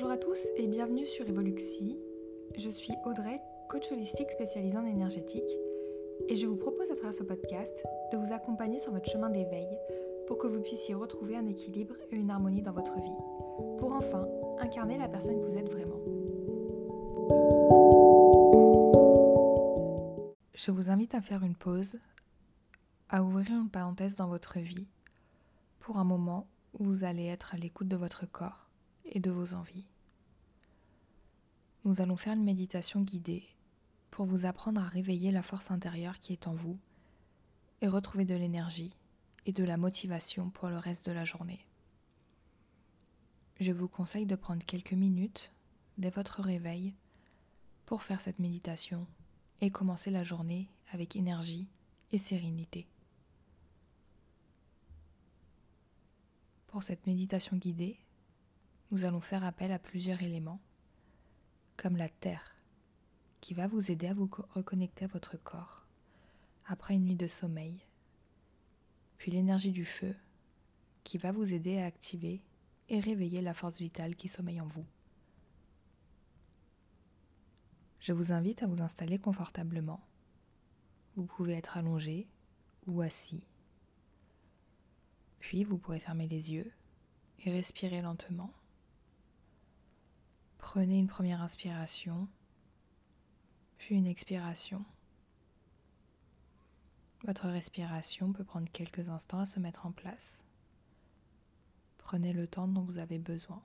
Bonjour à tous et bienvenue sur Evoluxi. Je suis Audrey, coach holistique spécialisée en énergétique, et je vous propose à travers ce podcast de vous accompagner sur votre chemin d'éveil pour que vous puissiez retrouver un équilibre et une harmonie dans votre vie, pour enfin incarner la personne que vous êtes vraiment. Je vous invite à faire une pause, à ouvrir une parenthèse dans votre vie pour un moment où vous allez être à l'écoute de votre corps et de vos envies. Nous allons faire une méditation guidée pour vous apprendre à réveiller la force intérieure qui est en vous et retrouver de l'énergie et de la motivation pour le reste de la journée. Je vous conseille de prendre quelques minutes dès votre réveil pour faire cette méditation et commencer la journée avec énergie et sérénité. Pour cette méditation guidée, nous allons faire appel à plusieurs éléments, comme la terre, qui va vous aider à vous reconnecter à votre corps après une nuit de sommeil, puis l'énergie du feu, qui va vous aider à activer et réveiller la force vitale qui sommeille en vous. Je vous invite à vous installer confortablement. Vous pouvez être allongé ou assis. Puis vous pourrez fermer les yeux et respirer lentement. Prenez une première inspiration, puis une expiration. Votre respiration peut prendre quelques instants à se mettre en place. Prenez le temps dont vous avez besoin.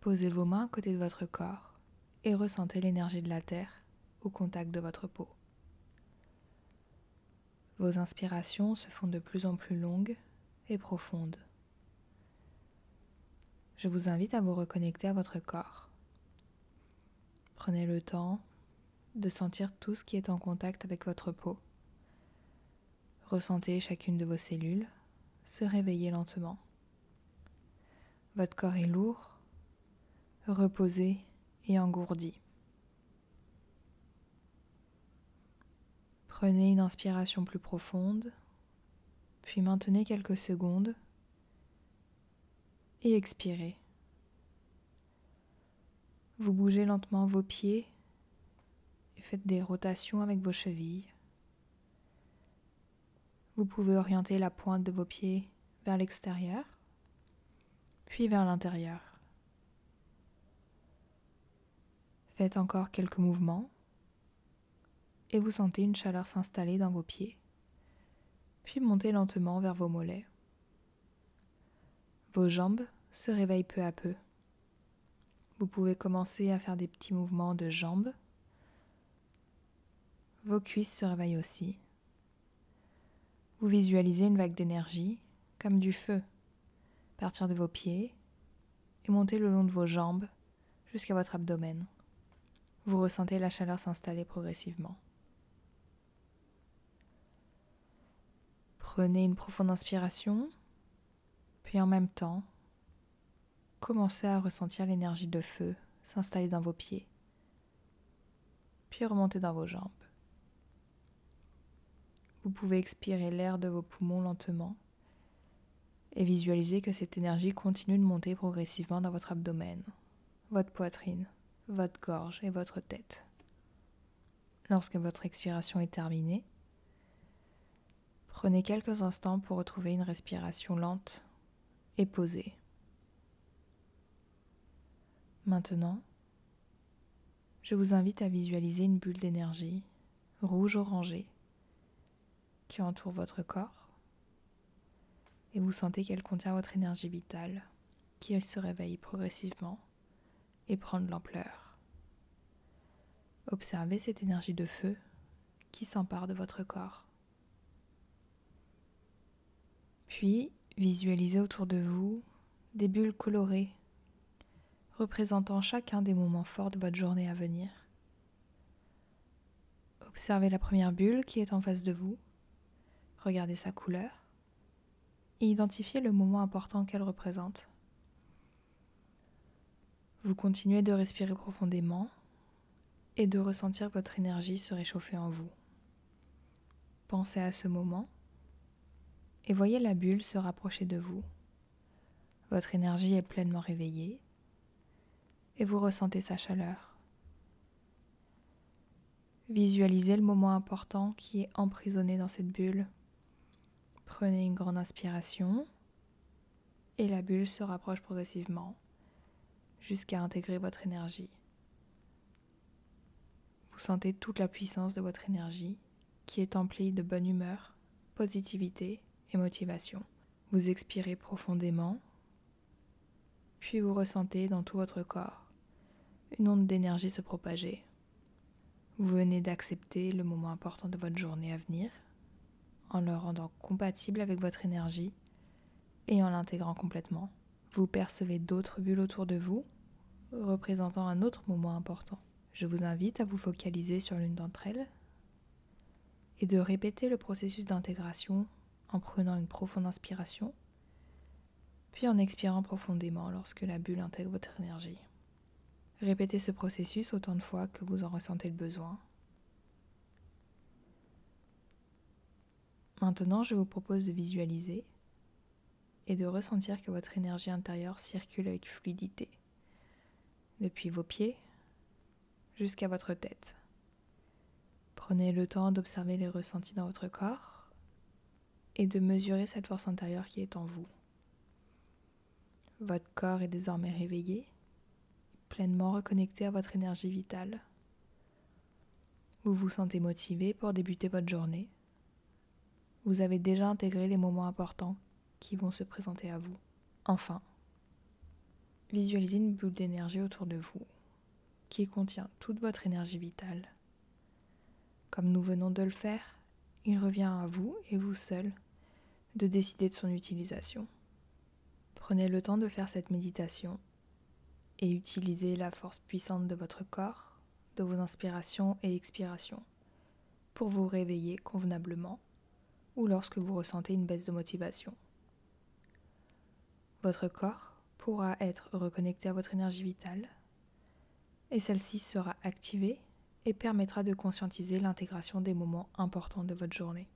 Posez vos mains à côté de votre corps et ressentez l'énergie de la terre au contact de votre peau. Vos inspirations se font de plus en plus longues et profondes je vous invite à vous reconnecter à votre corps. Prenez le temps de sentir tout ce qui est en contact avec votre peau. Ressentez chacune de vos cellules se réveiller lentement. Votre corps est lourd, reposé et engourdi. Prenez une inspiration plus profonde, puis maintenez quelques secondes et expirez. Vous bougez lentement vos pieds et faites des rotations avec vos chevilles. Vous pouvez orienter la pointe de vos pieds vers l'extérieur, puis vers l'intérieur. Faites encore quelques mouvements et vous sentez une chaleur s'installer dans vos pieds, puis montez lentement vers vos mollets. Vos jambes se réveillent peu à peu. Vous pouvez commencer à faire des petits mouvements de jambes. Vos cuisses se réveillent aussi. Vous visualisez une vague d'énergie, comme du feu, partir de vos pieds et monter le long de vos jambes jusqu'à votre abdomen. Vous ressentez la chaleur s'installer progressivement. Prenez une profonde inspiration puis en même temps, commencez à ressentir l'énergie de feu s'installer dans vos pieds, puis remonter dans vos jambes. Vous pouvez expirer l'air de vos poumons lentement et visualiser que cette énergie continue de monter progressivement dans votre abdomen, votre poitrine, votre gorge et votre tête. Lorsque votre expiration est terminée, prenez quelques instants pour retrouver une respiration lente et. Maintenant, je vous invite à visualiser une bulle d'énergie rouge-orangée qui entoure votre corps et vous sentez qu'elle contient votre énergie vitale qui se réveille progressivement et prend de l'ampleur. Observez cette énergie de feu qui s'empare de votre corps. Puis, Visualisez autour de vous des bulles colorées représentant chacun des moments forts de votre journée à venir. Observez la première bulle qui est en face de vous. Regardez sa couleur identifiez le moment important qu'elle représente. Vous continuez de respirer profondément et de ressentir votre énergie se réchauffer en vous. Pensez à ce moment et voyez la bulle se rapprocher de vous. Votre énergie est pleinement réveillée et vous ressentez sa chaleur. Visualisez le moment important qui est emprisonné dans cette bulle. Prenez une grande inspiration et la bulle se rapproche progressivement jusqu'à intégrer votre énergie. Vous sentez toute la puissance de votre énergie qui est emplie de bonne humeur, positivité et motivation. Vous expirez profondément, puis vous ressentez dans tout votre corps une onde d'énergie se propager. Vous venez d'accepter le moment important de votre journée à venir en le rendant compatible avec votre énergie et en l'intégrant complètement. Vous percevez d'autres bulles autour de vous représentant un autre moment important. Je vous invite à vous focaliser sur l'une d'entre elles et de répéter le processus d'intégration en prenant une profonde inspiration, puis en expirant profondément lorsque la bulle intègre votre énergie. Répétez ce processus autant de fois que vous en ressentez le besoin. Maintenant, je vous propose de visualiser et de ressentir que votre énergie intérieure circule avec fluidité, depuis vos pieds jusqu'à votre tête. Prenez le temps d'observer les ressentis dans votre corps et de mesurer cette force intérieure qui est en vous. Votre corps est désormais réveillé pleinement reconnecté à votre énergie vitale. Vous vous sentez motivé pour débuter votre journée. Vous avez déjà intégré les moments importants qui vont se présenter à vous. Enfin, visualisez une boule d'énergie autour de vous qui contient toute votre énergie vitale. Comme nous venons de le faire, il revient à vous et vous seul de décider de son utilisation. Prenez le temps de faire cette méditation et utilisez la force puissante de votre corps, de vos inspirations et expirations pour vous réveiller convenablement ou lorsque vous ressentez une baisse de motivation. Votre corps pourra être reconnecté à votre énergie vitale et celle-ci sera activée et permettra de conscientiser l'intégration des moments importants de votre journée.